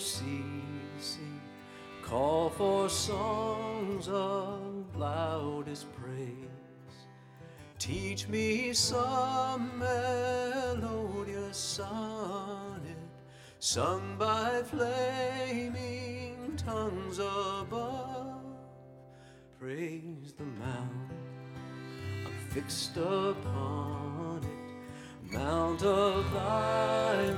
ceasing. Call for songs of loudest praise. Teach me some melodious sonnet sung by flaming tongues above. Praise the mount I'm fixed upon it, mount of thy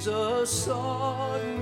Jesus sought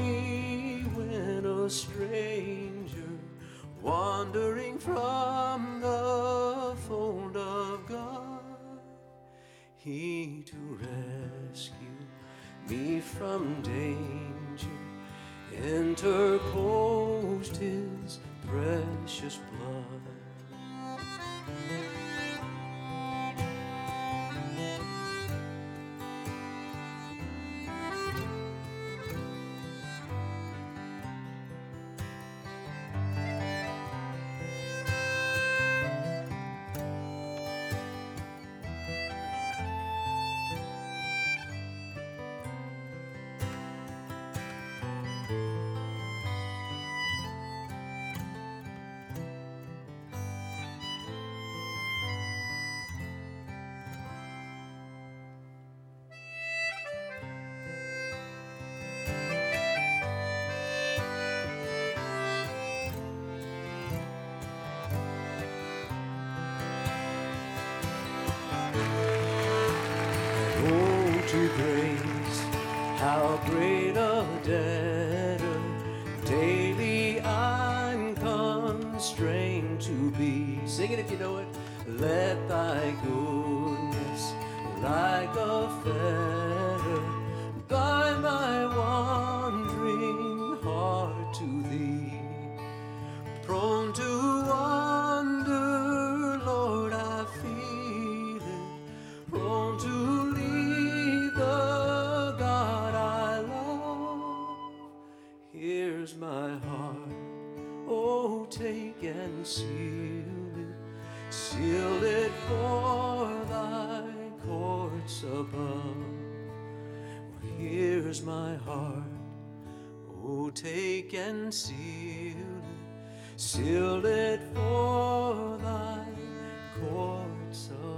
to be. Sing it if you know it. Let thy goodness, like a fetter, bind my wandering heart to thee. Prone to take and seal it. Seal it for thy courts above. Here's my heart. Oh, take and seal it, seal it for thy courts above.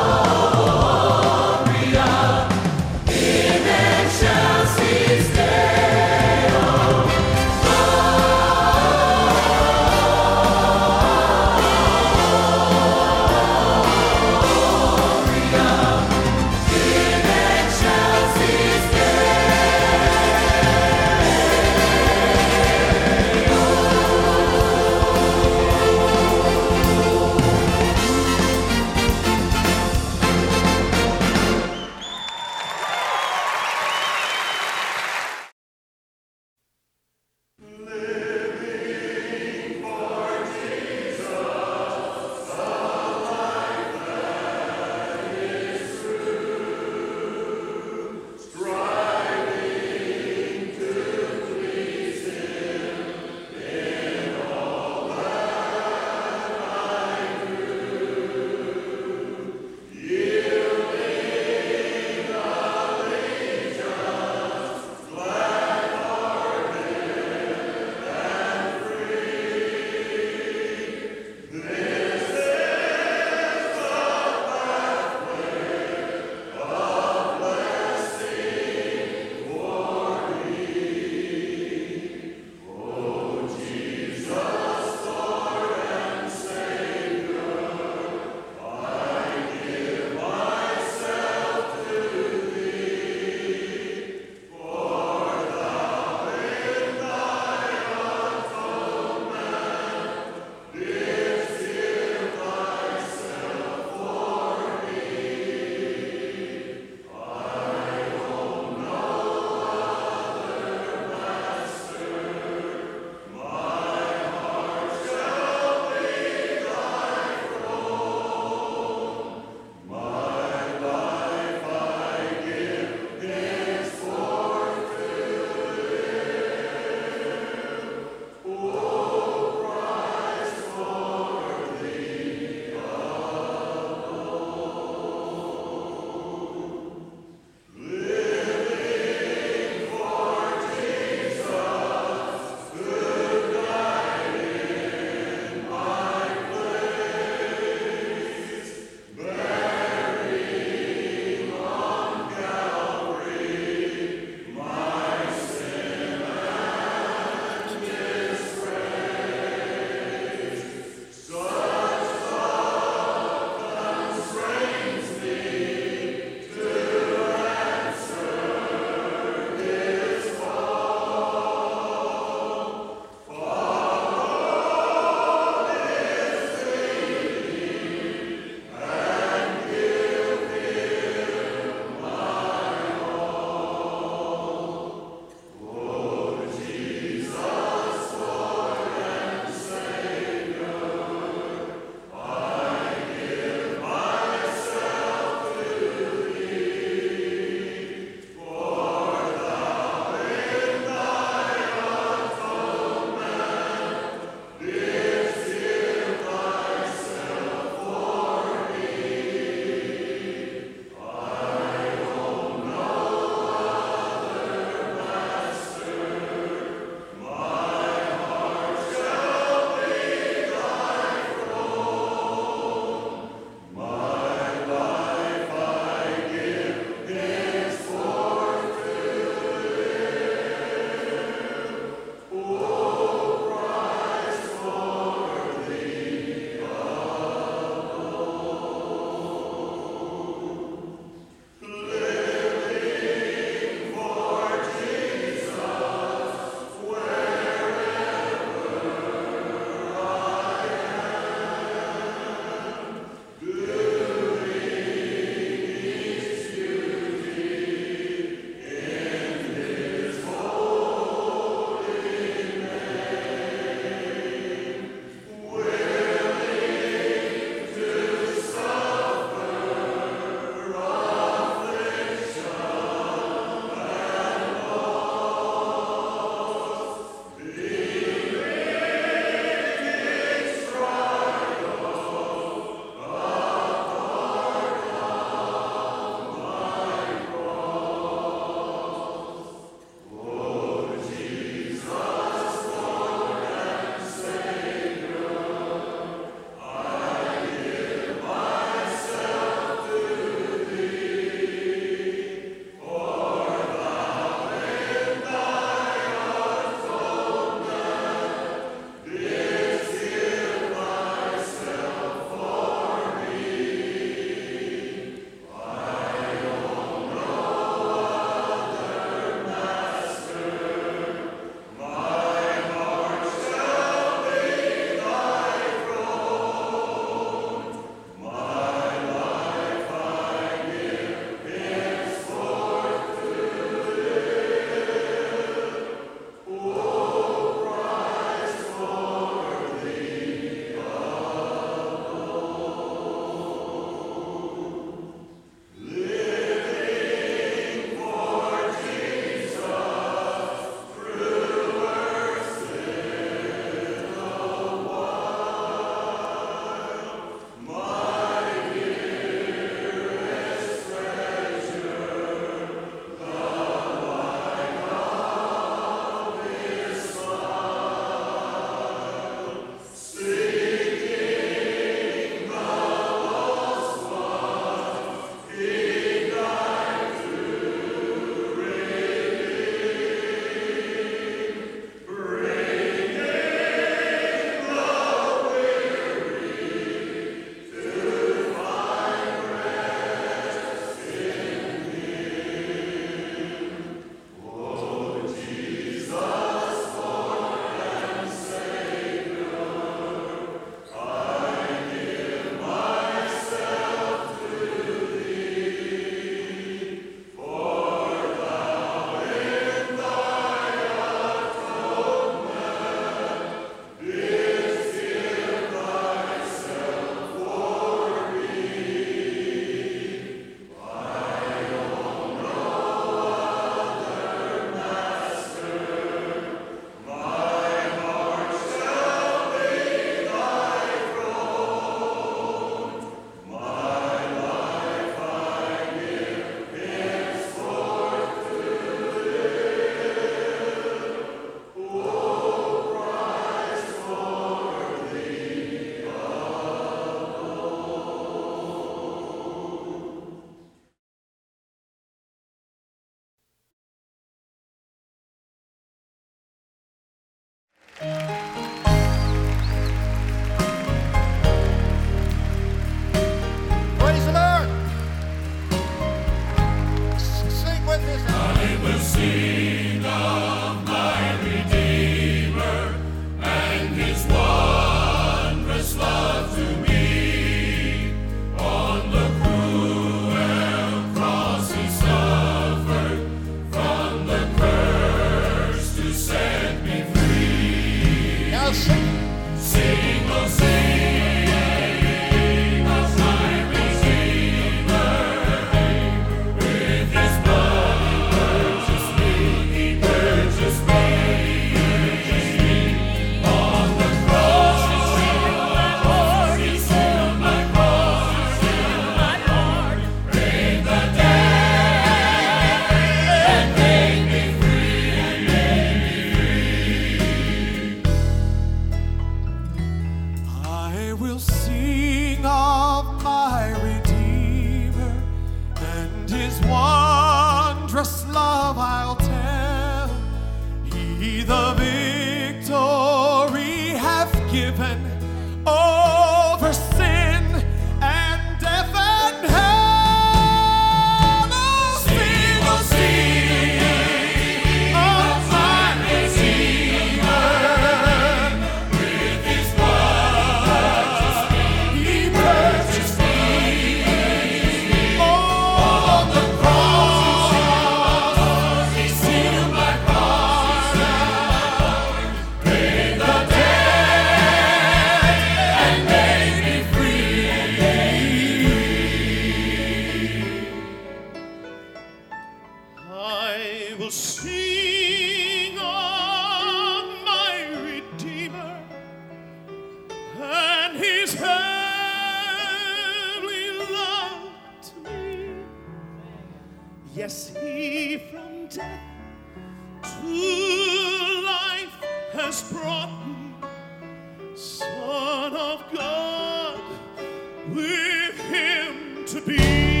Oh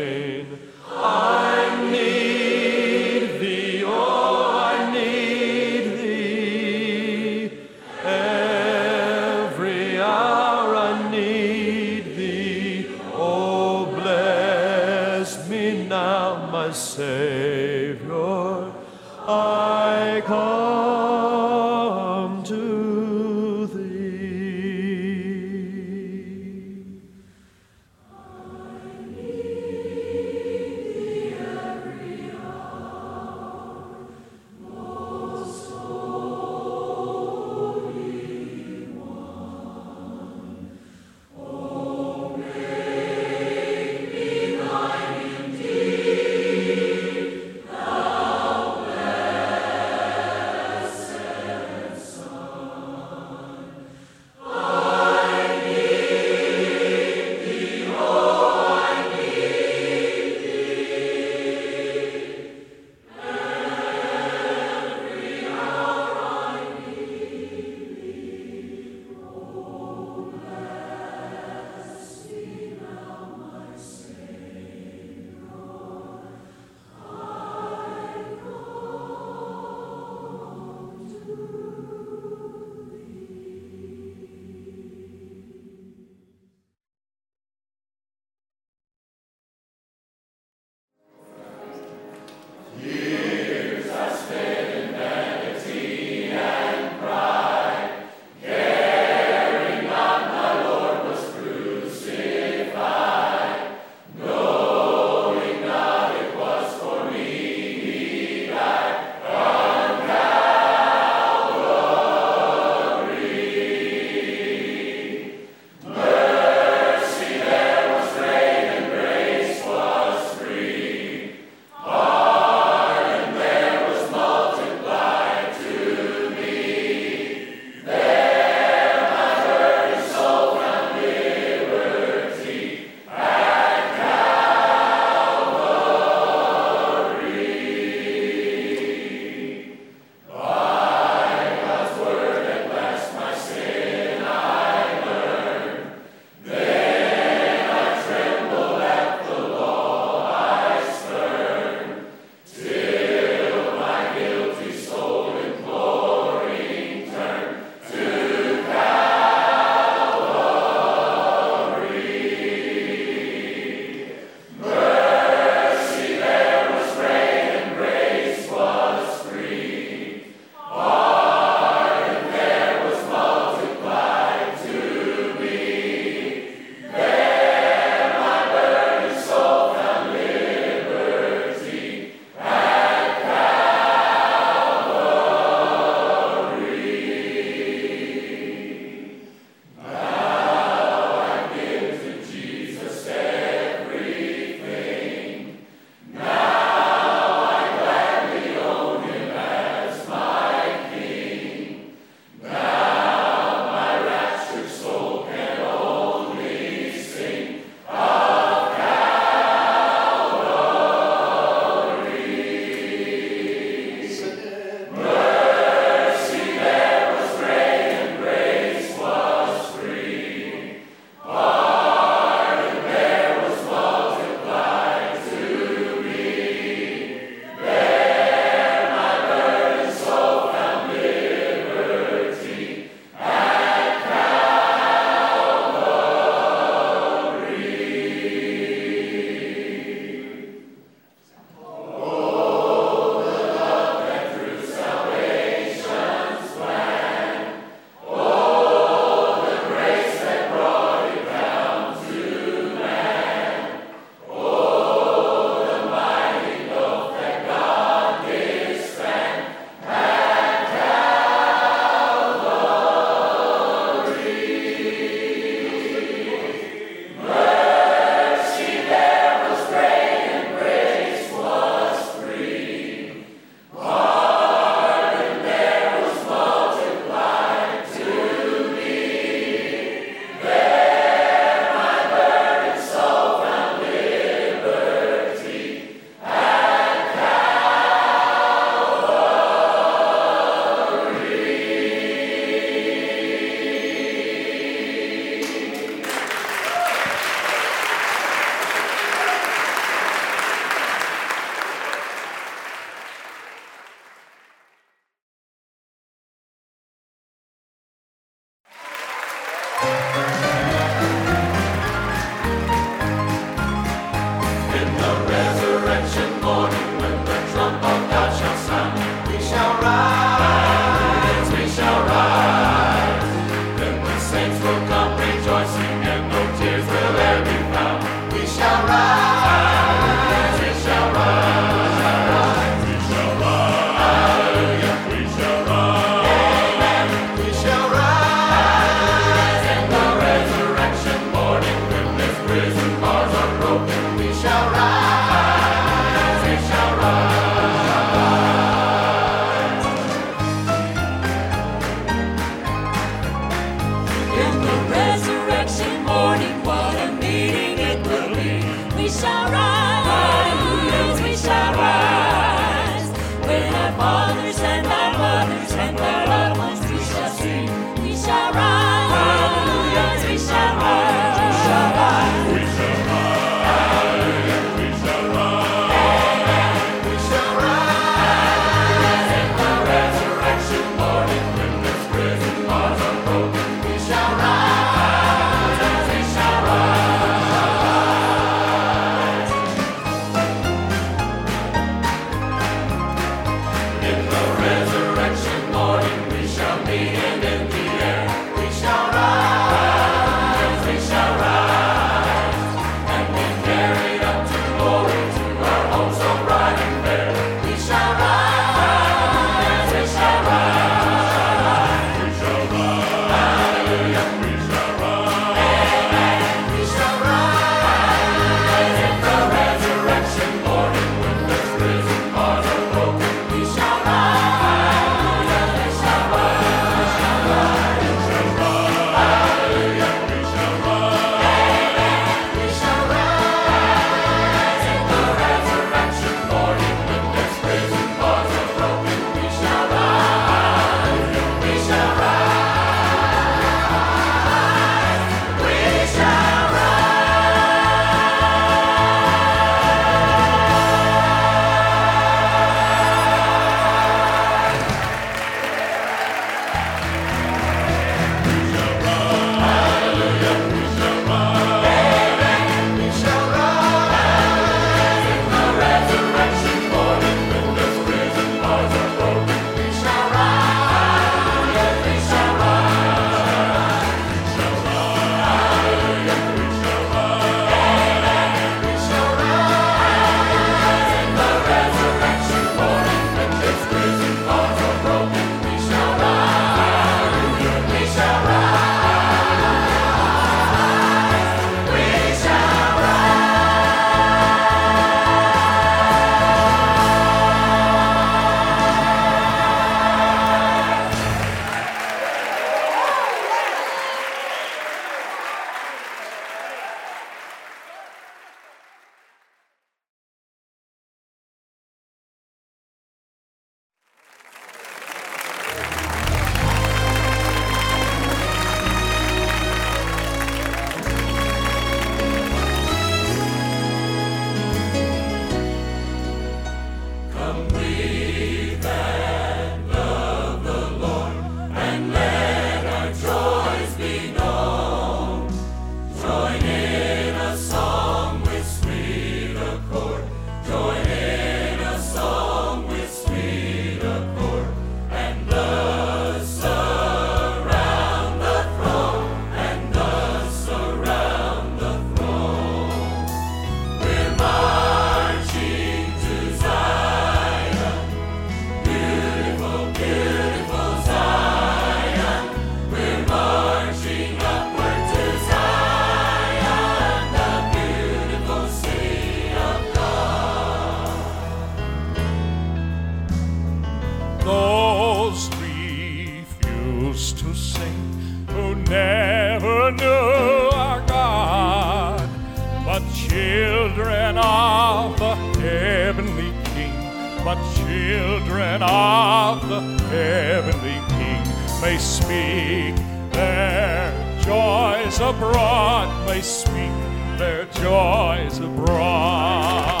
speak their joys abroad, may speak their joys abroad.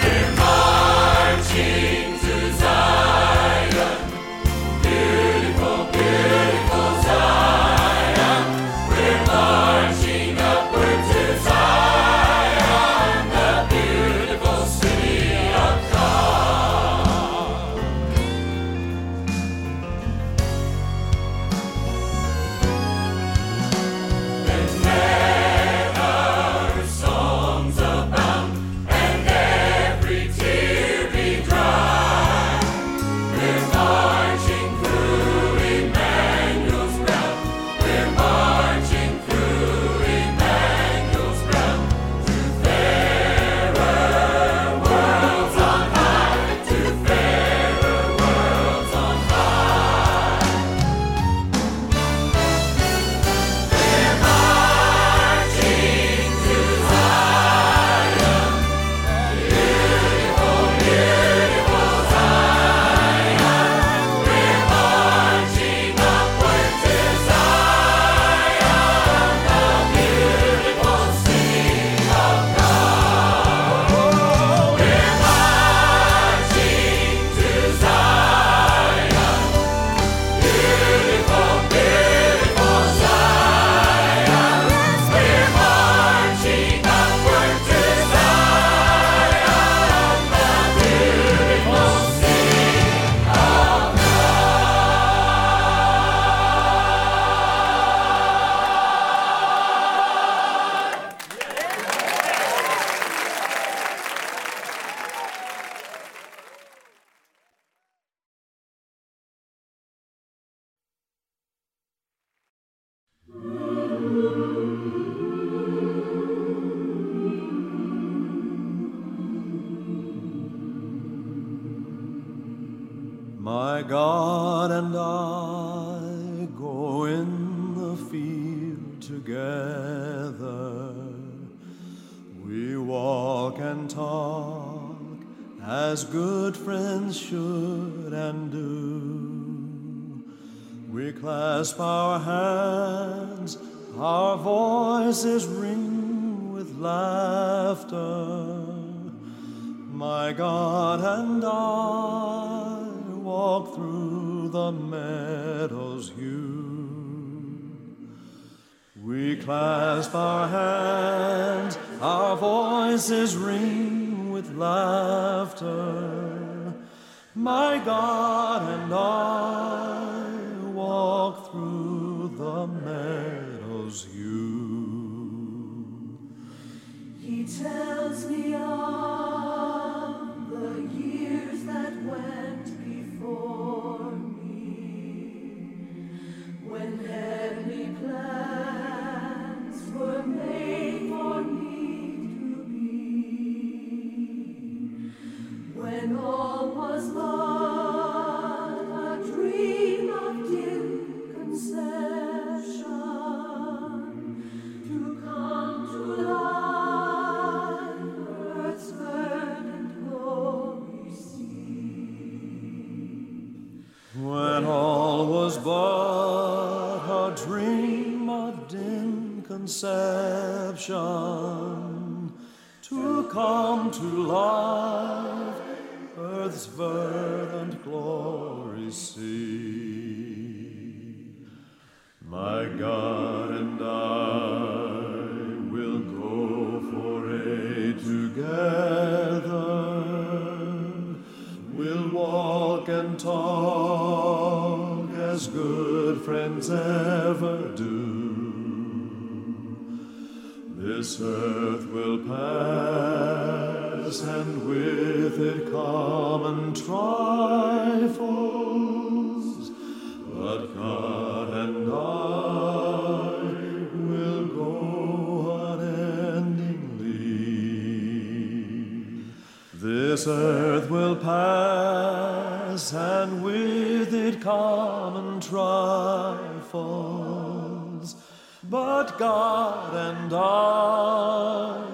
Dear Lord Jesus. Clasp our hands, our voices ring with laughter. My God and I walk through the meadows hue. We clasp our hands, our voices ring with laughter. My God and I tells me of to come to life, earth's verdant glory see. My God and I will go foray together. We'll walk and talk as good friends ever do. This earth will pass, and with it common trifles. But God and I will go unendingly. This earth will pass, and with it common trifles. But God and I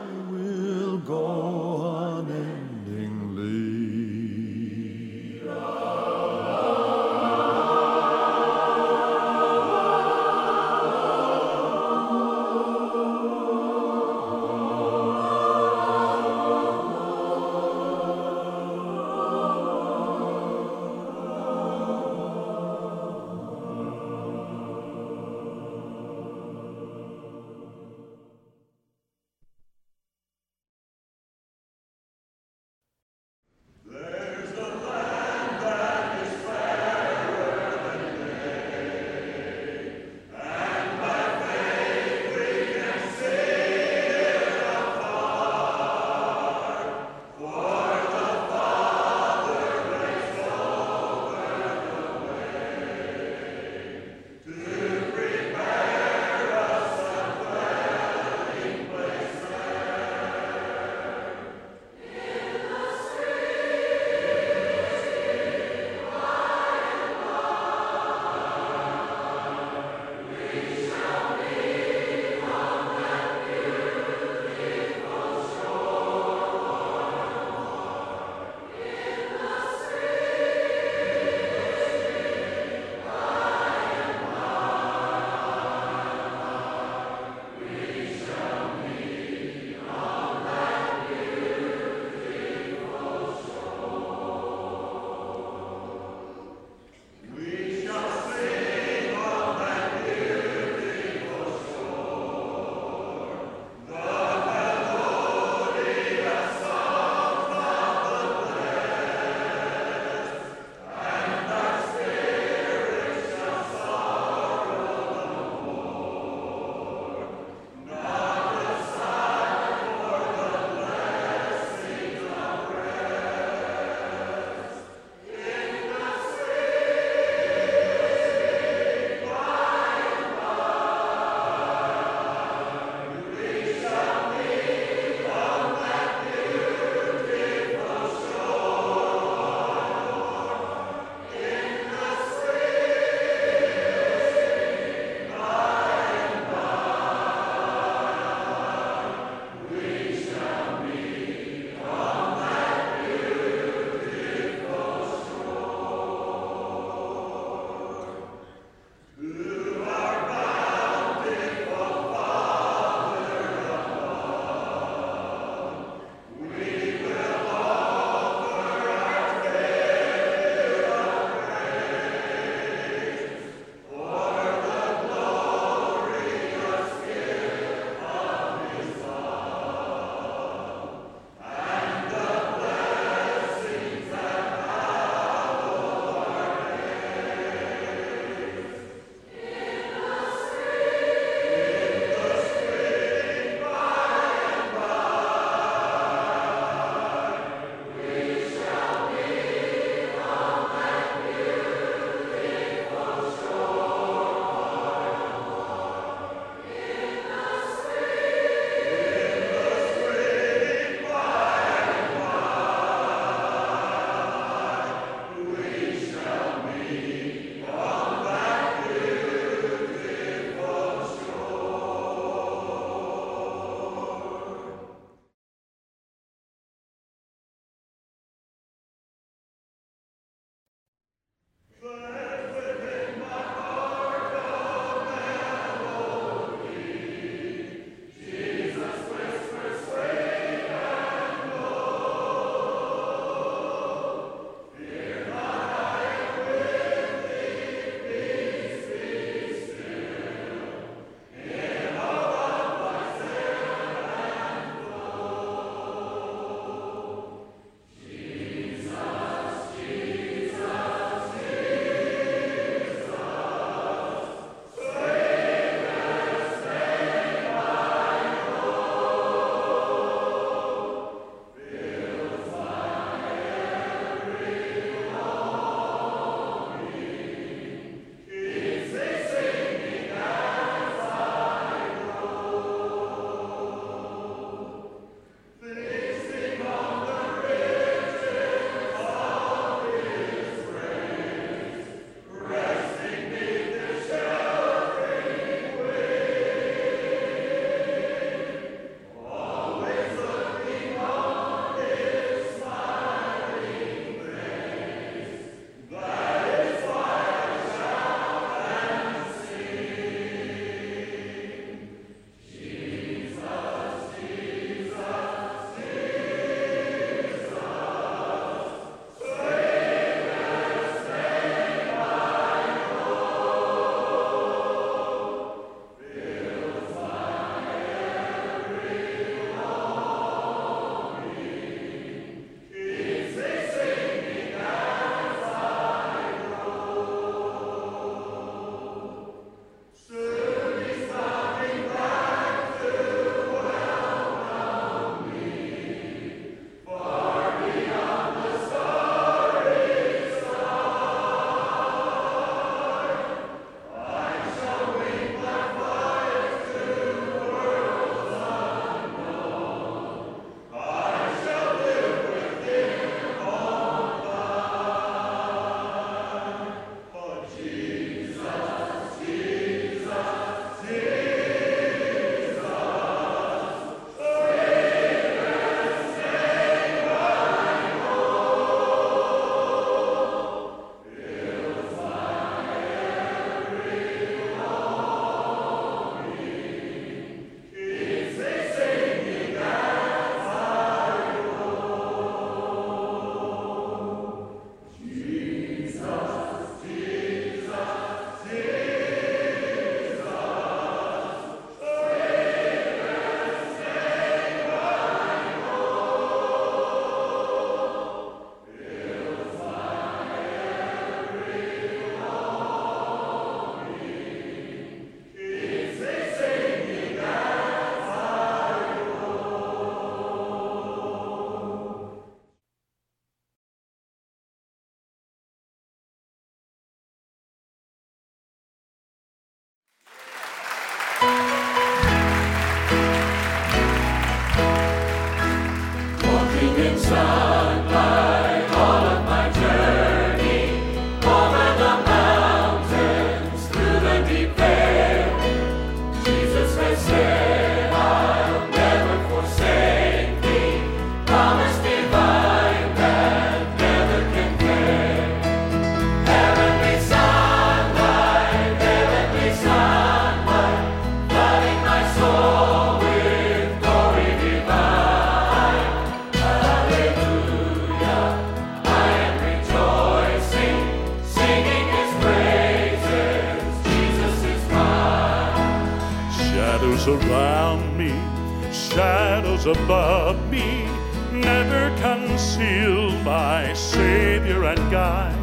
shadows above me never conceal my Savior and guide.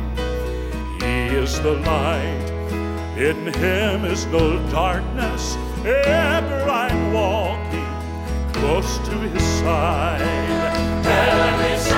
He is the light, in Him is no darkness. Ever I'm walking close to His side. There is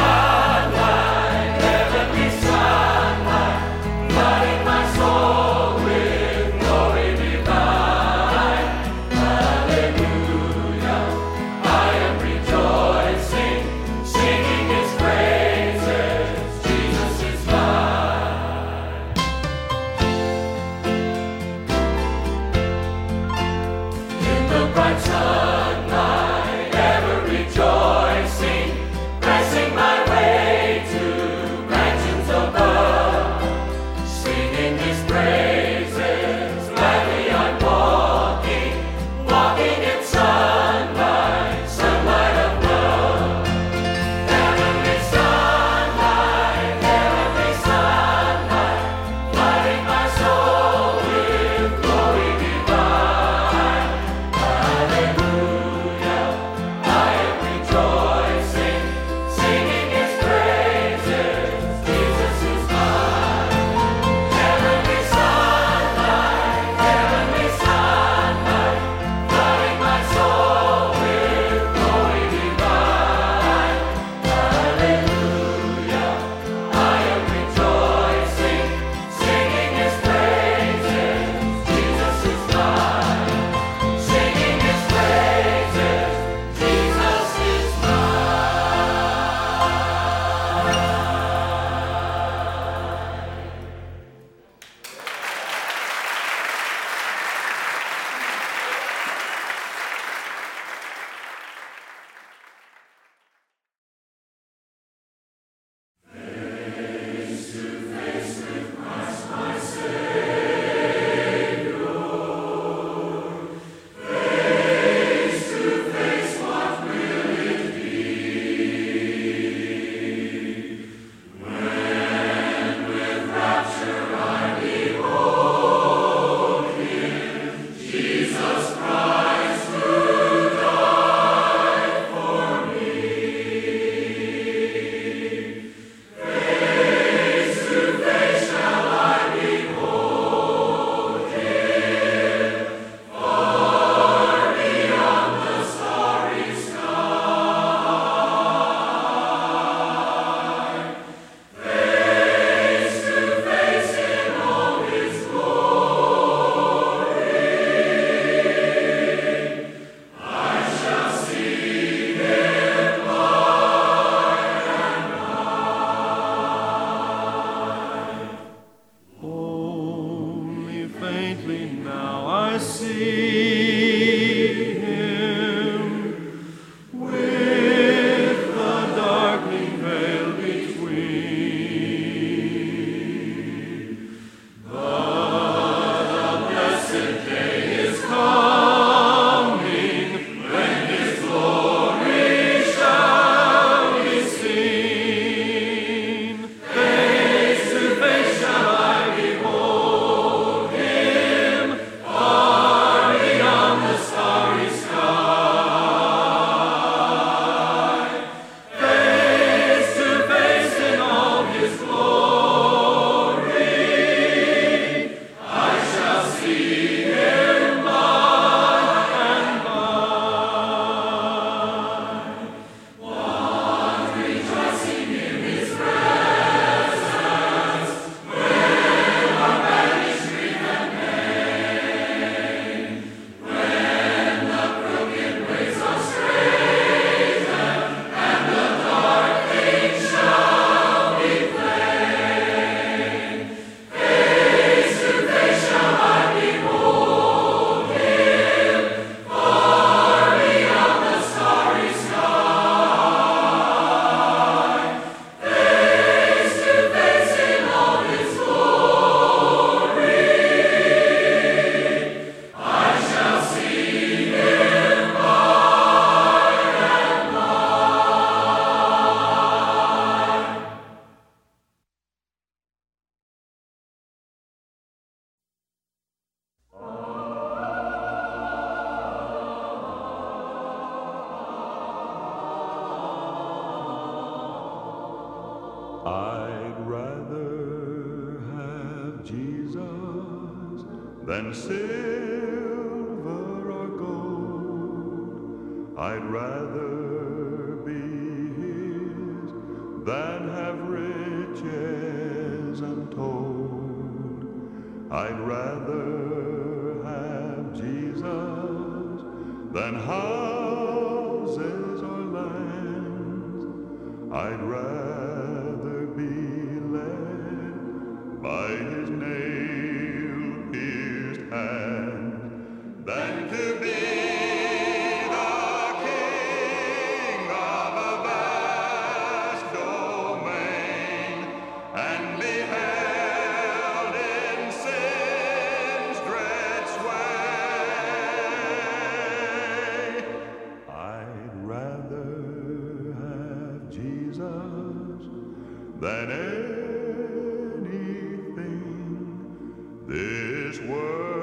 this world